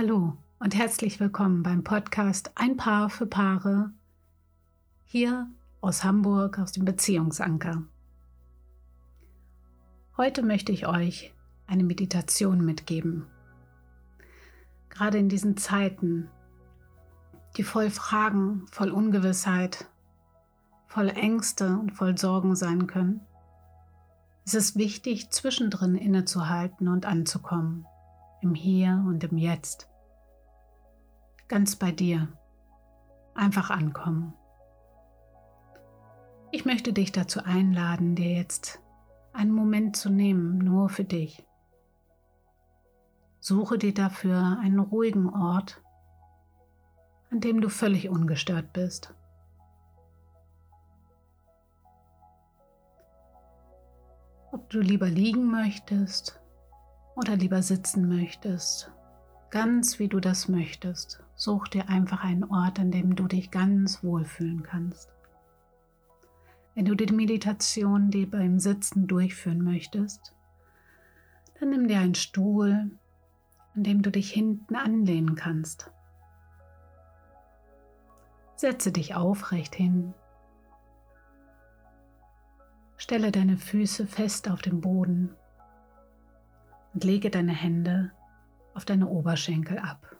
Hallo und herzlich willkommen beim Podcast Ein Paar für Paare hier aus Hamburg aus dem Beziehungsanker. Heute möchte ich euch eine Meditation mitgeben. Gerade in diesen Zeiten, die voll Fragen, voll Ungewissheit, voll Ängste und voll Sorgen sein können, ist es wichtig, zwischendrin innezuhalten und anzukommen im Hier und im Jetzt. Ganz bei dir. Einfach ankommen. Ich möchte dich dazu einladen, dir jetzt einen Moment zu nehmen, nur für dich. Suche dir dafür einen ruhigen Ort, an dem du völlig ungestört bist. Ob du lieber liegen möchtest oder lieber sitzen möchtest, ganz wie du das möchtest. Such dir einfach einen Ort, an dem du dich ganz wohlfühlen kannst. Wenn du die Meditation die beim Sitzen durchführen möchtest, dann nimm dir einen Stuhl, an dem du dich hinten anlehnen kannst. Setze dich aufrecht hin. Stelle deine Füße fest auf den Boden und lege deine Hände auf deine Oberschenkel ab.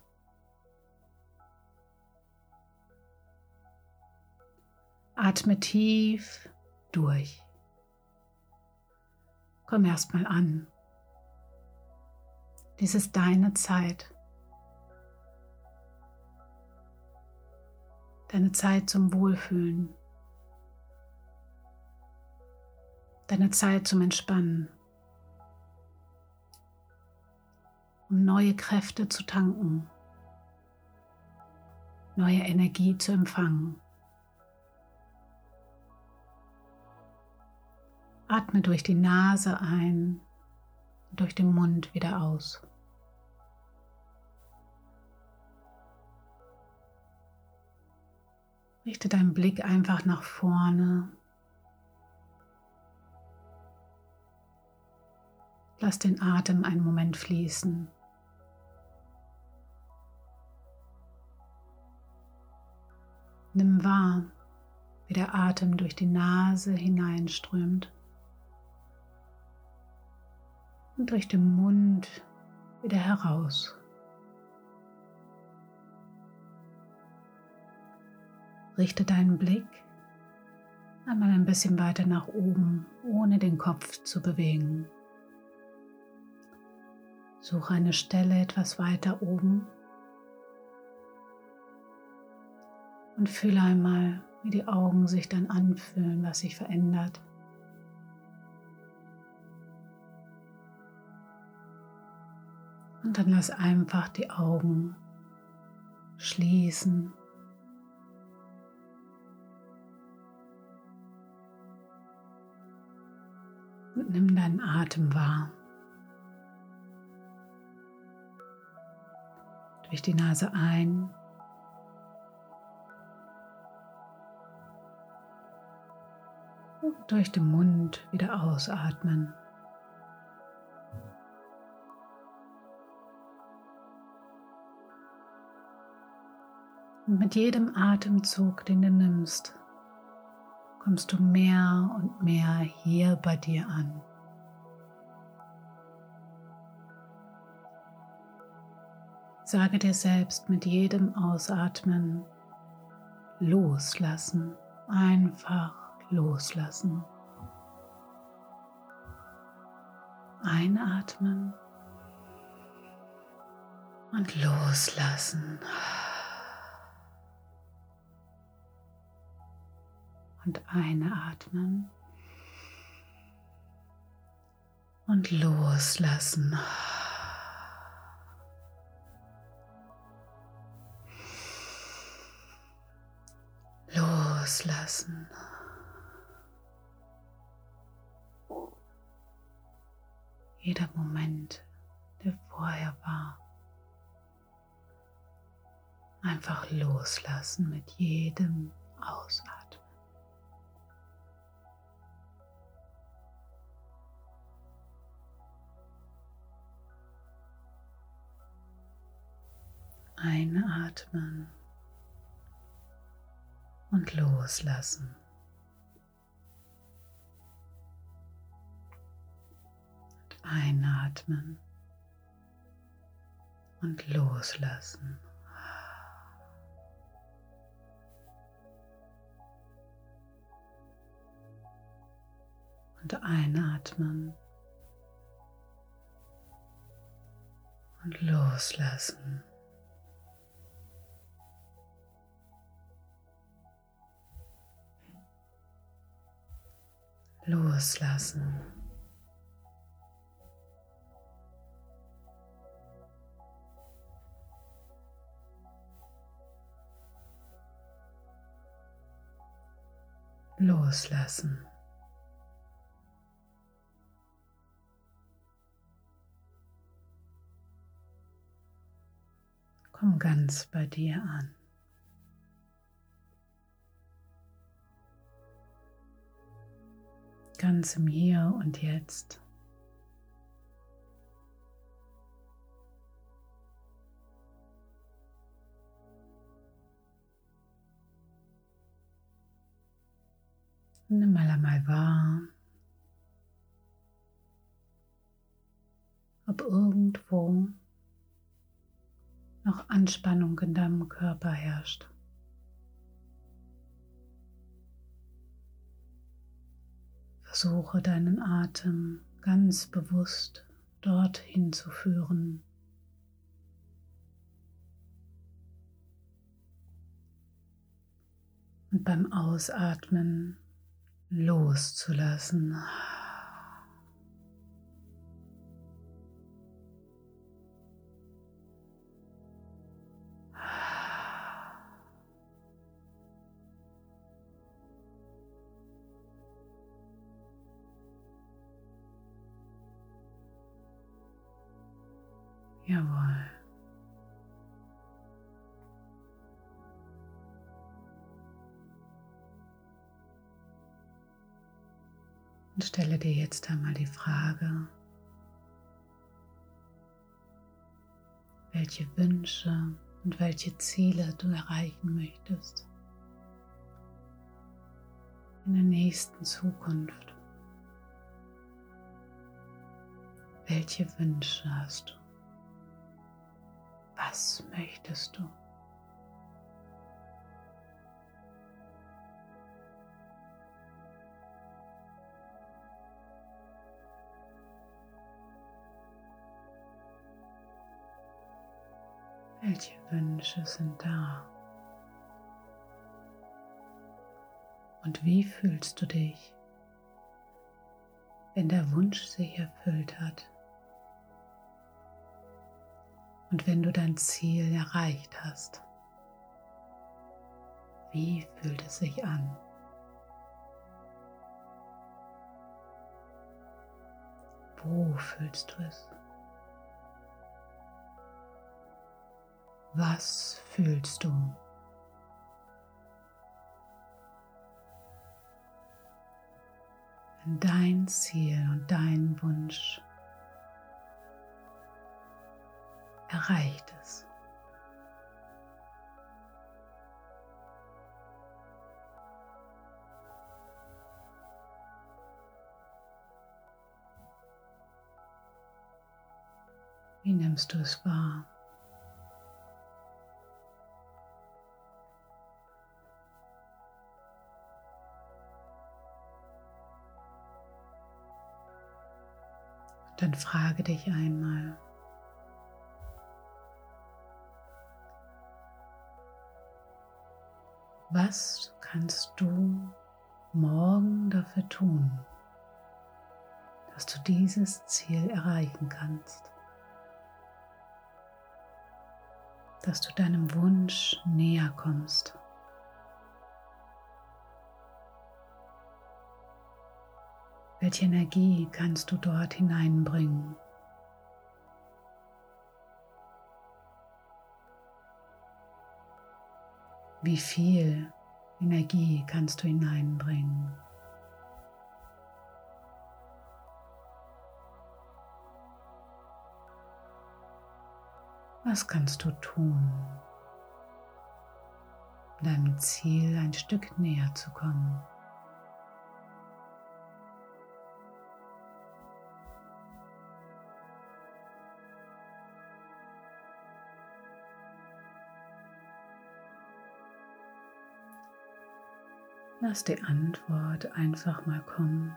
Atme tief durch. Komm erstmal an. Dies ist deine Zeit. Deine Zeit zum Wohlfühlen. Deine Zeit zum Entspannen. Um neue Kräfte zu tanken, neue Energie zu empfangen. Atme durch die Nase ein, durch den Mund wieder aus. Richte deinen Blick einfach nach vorne. Lass den Atem einen Moment fließen. Nimm wahr, wie der Atem durch die Nase hineinströmt und durch den Mund wieder heraus. Richte deinen Blick einmal ein bisschen weiter nach oben, ohne den Kopf zu bewegen. Suche eine Stelle etwas weiter oben und fühle einmal, wie die Augen sich dann anfühlen, was sich verändert. Und dann lass einfach die Augen schließen. Und nimm deinen Atem wahr. Durch die Nase ein durch den Mund wieder ausatmen. Und mit jedem Atemzug, den du nimmst, kommst du mehr und mehr hier bei dir an. Sage dir selbst mit jedem Ausatmen loslassen, einfach loslassen. Einatmen und loslassen. Und einatmen und loslassen. Loslassen. Jeder Moment, der vorher war, einfach loslassen mit jedem Ausatmen. Einatmen und loslassen. Einatmen und loslassen. Und einatmen und loslassen. Loslassen. Loslassen. Komm ganz bei dir an. Ganz im Hier und Jetzt. Nimm mal einmal wahr, ob irgendwo noch Anspannung in deinem Körper herrscht. Versuche deinen Atem ganz bewusst dorthin zu führen. Und beim Ausatmen loszulassen. Jawohl. Und stelle dir jetzt einmal die Frage, welche Wünsche und welche Ziele du erreichen möchtest in der nächsten Zukunft. Welche Wünsche hast du? Was möchtest du? Welche Wünsche sind da? Und wie fühlst du dich, wenn der Wunsch sich erfüllt hat? Und wenn du dein Ziel erreicht hast, wie fühlt es sich an? Wo fühlst du es? Was fühlst du? Wenn dein Ziel und dein Wunsch erreicht es. Wie nimmst du es wahr? Dann frage dich einmal, Was kannst du morgen dafür tun, dass du dieses Ziel erreichen kannst? Dass du deinem Wunsch näher kommst. Welche Energie kannst du dort hineinbringen? Wie viel Energie kannst du hineinbringen? Was kannst du tun, um deinem Ziel ein Stück näher zu kommen? Lass die Antwort einfach mal kommen.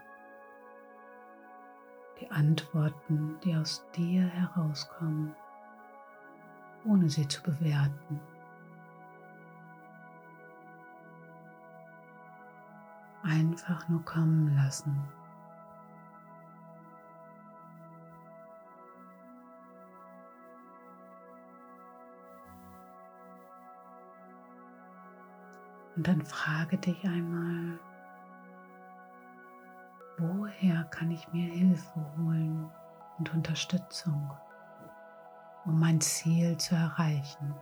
Die Antworten, die aus dir herauskommen, ohne sie zu bewerten. Einfach nur kommen lassen. Und dann frage dich einmal, woher kann ich mir Hilfe holen und Unterstützung, um mein Ziel zu erreichen?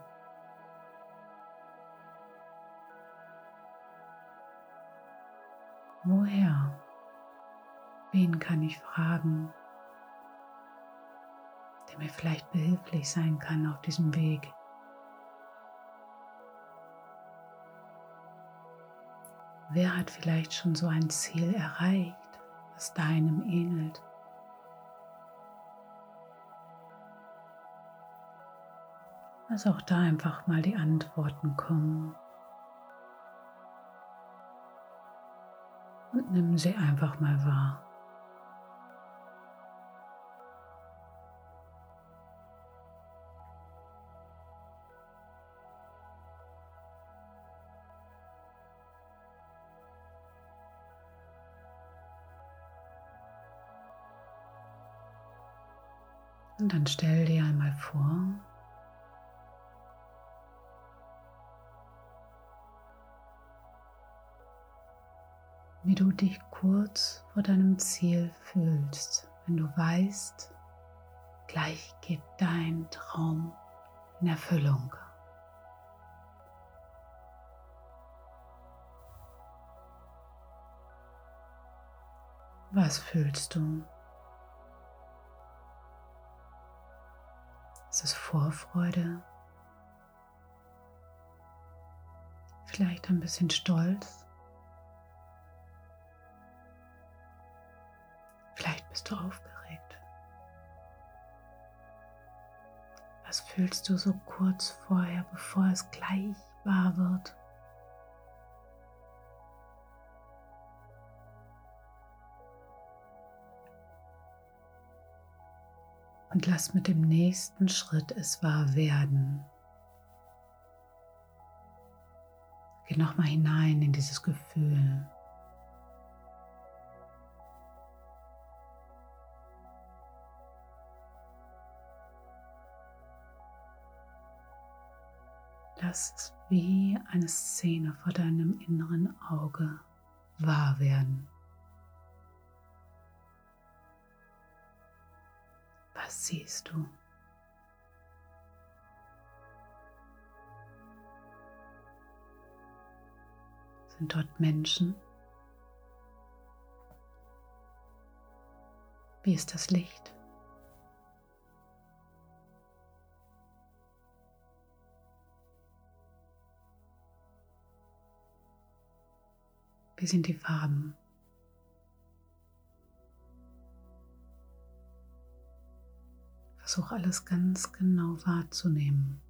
Woher? Wen kann ich fragen, der mir vielleicht behilflich sein kann auf diesem Weg? Wer hat vielleicht schon so ein Ziel erreicht, das deinem ähnelt? Lass auch da einfach mal die Antworten kommen. Und nimm sie einfach mal wahr. Und dann stell dir einmal vor, wie du dich kurz vor deinem Ziel fühlst, wenn du weißt, gleich geht dein Traum in Erfüllung. Was fühlst du? Ist es Vorfreude? Vielleicht ein bisschen Stolz? Vielleicht bist du aufgeregt. Was fühlst du so kurz vorher, bevor es gleich wahr wird? Und lass mit dem nächsten Schritt es wahr werden. Geh nochmal hinein in dieses Gefühl. Lass es wie eine Szene vor deinem inneren Auge wahr werden. Was siehst du? Sind dort Menschen? Wie ist das Licht? Wie sind die Farben? Versuch alles ganz genau wahrzunehmen.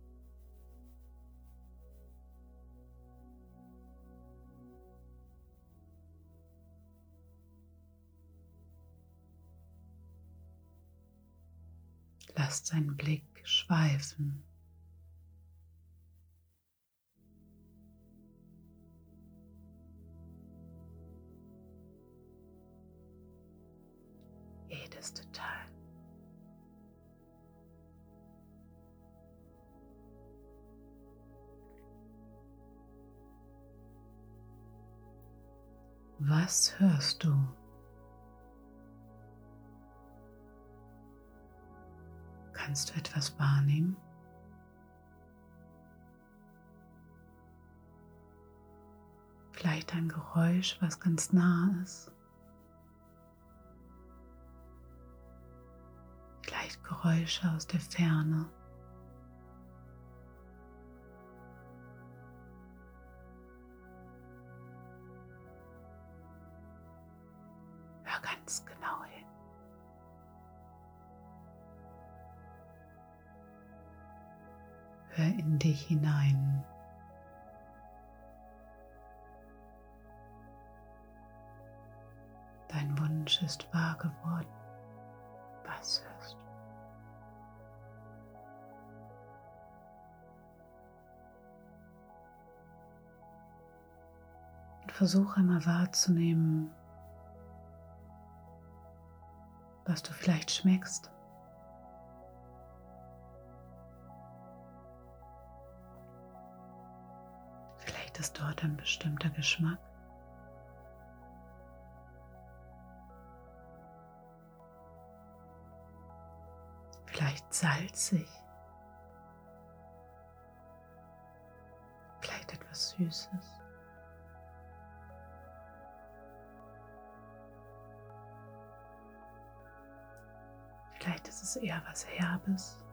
Lass deinen Blick schweifen. Jedes Detail. Was hörst du? Kannst du etwas wahrnehmen? Vielleicht ein Geräusch, was ganz nah ist. Vielleicht Geräusche aus der Ferne. Dich hinein. Dein Wunsch ist wahr geworden. Was hörst du? Und versuche einmal wahrzunehmen, was du vielleicht schmeckst. Ist dort ein bestimmter Geschmack. Vielleicht salzig. Vielleicht etwas Süßes. Vielleicht ist es eher was Herbes.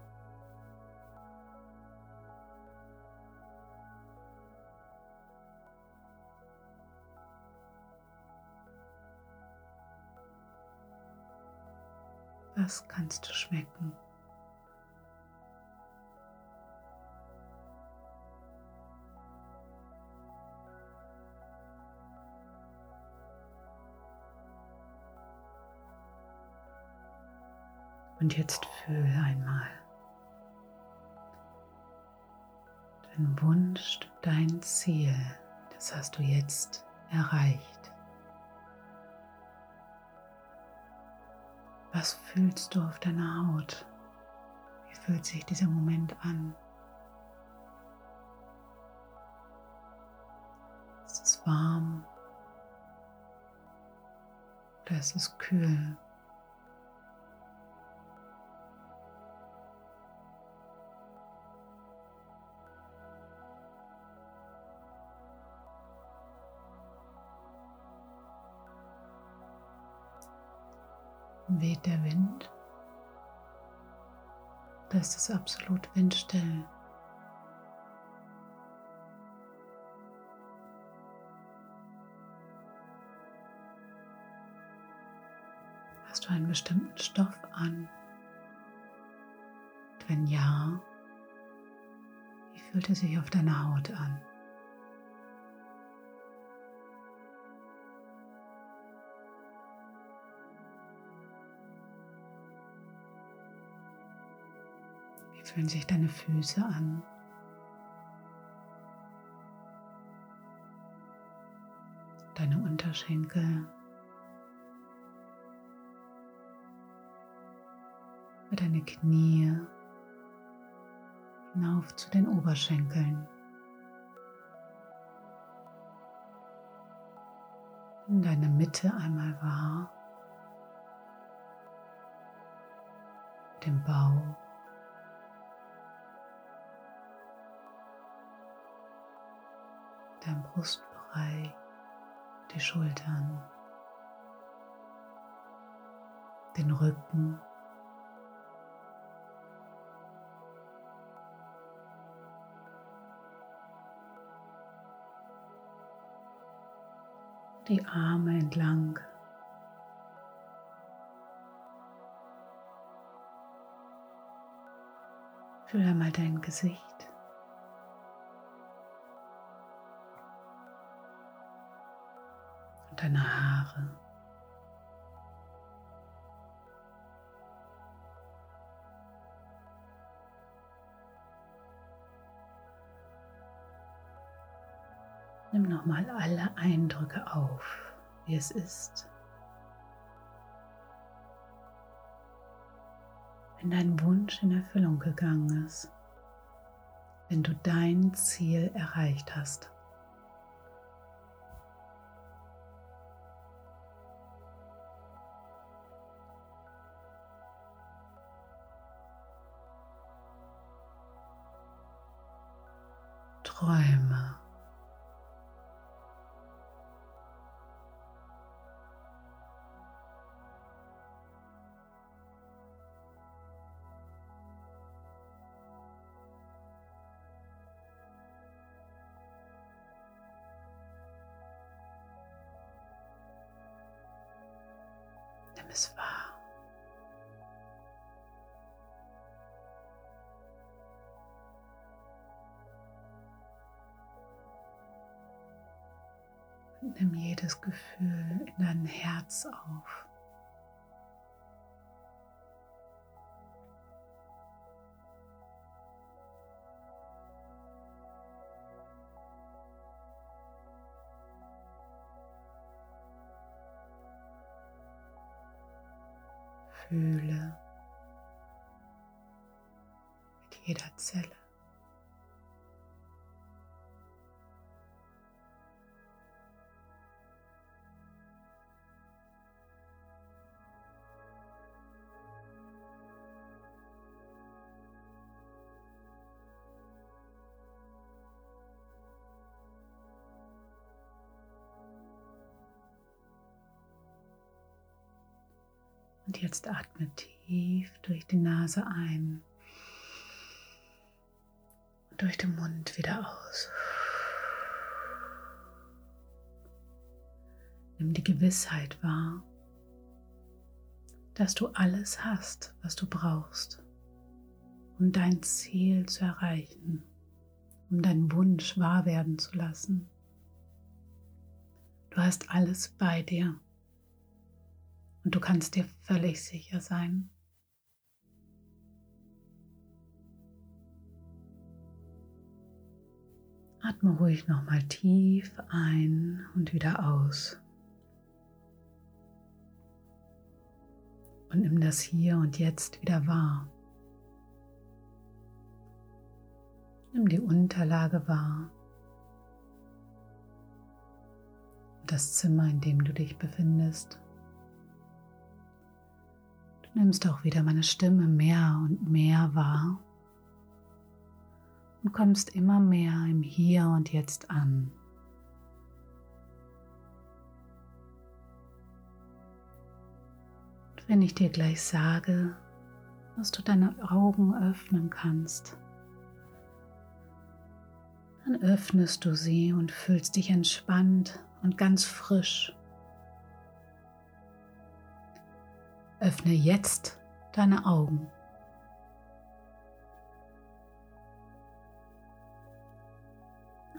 Was kannst du schmecken? Und jetzt fühle einmal dein Wunsch, dein Ziel, das hast du jetzt erreicht. Was fühlst du auf deiner Haut? Wie fühlt sich dieser Moment an? Ist es warm oder ist es kühl? Weht der Wind? Da ist es absolut windstill. Hast du einen bestimmten Stoff an? Wenn ja, wie fühlt er sich auf deiner Haut an? Fühlen sich deine Füße an. Deine Unterschenkel. Deine Knie hinauf zu den Oberschenkeln. In deine Mitte einmal wahr. Den Bauch. Dein Brustbereich, die Schultern, den Rücken. Die Arme entlang. Fühle einmal dein Gesicht. Deine Haare. Nimm nochmal alle Eindrücke auf, wie es ist. Wenn dein Wunsch in Erfüllung gegangen ist, wenn du dein Ziel erreicht hast. Träume. Nimm es wahr. Nimm jedes Gefühl in dein Herz auf. Fühle Und jetzt atme tief durch die Nase ein und durch den Mund wieder aus. Nimm die Gewissheit wahr, dass du alles hast, was du brauchst, um dein Ziel zu erreichen, um deinen Wunsch wahr werden zu lassen. Du hast alles bei dir. Und du kannst dir völlig sicher sein. Atme ruhig nochmal tief ein und wieder aus. Und nimm das hier und jetzt wieder wahr. Nimm die Unterlage wahr. Das Zimmer, in dem du dich befindest nimmst auch wieder meine Stimme mehr und mehr wahr und kommst immer mehr im Hier und Jetzt an. Und wenn ich dir gleich sage, dass du deine Augen öffnen kannst, dann öffnest du sie und fühlst dich entspannt und ganz frisch. Öffne jetzt deine Augen.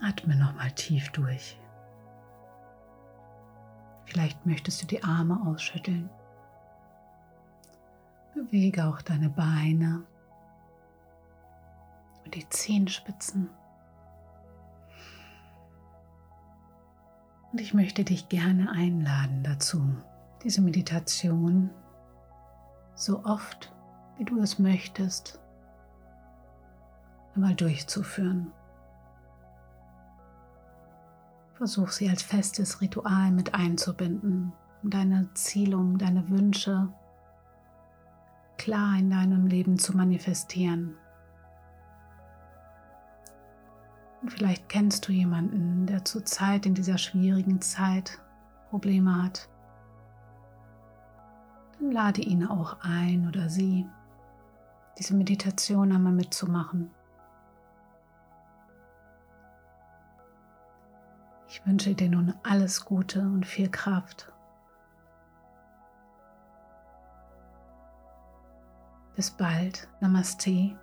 Atme nochmal tief durch. Vielleicht möchtest du die Arme ausschütteln. Bewege auch deine Beine und die Zehenspitzen. Und ich möchte dich gerne einladen dazu, diese Meditation so oft wie du es möchtest, einmal durchzuführen. Versuch sie als festes Ritual mit einzubinden, um deine Ziele, um deine Wünsche klar in deinem Leben zu manifestieren. Und vielleicht kennst du jemanden, der zurzeit in dieser schwierigen Zeit Probleme hat dann lade ihn auch ein oder sie, diese Meditation einmal mitzumachen. Ich wünsche dir nun alles Gute und viel Kraft. Bis bald. Namaste,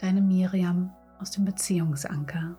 deine Miriam aus dem Beziehungsanker.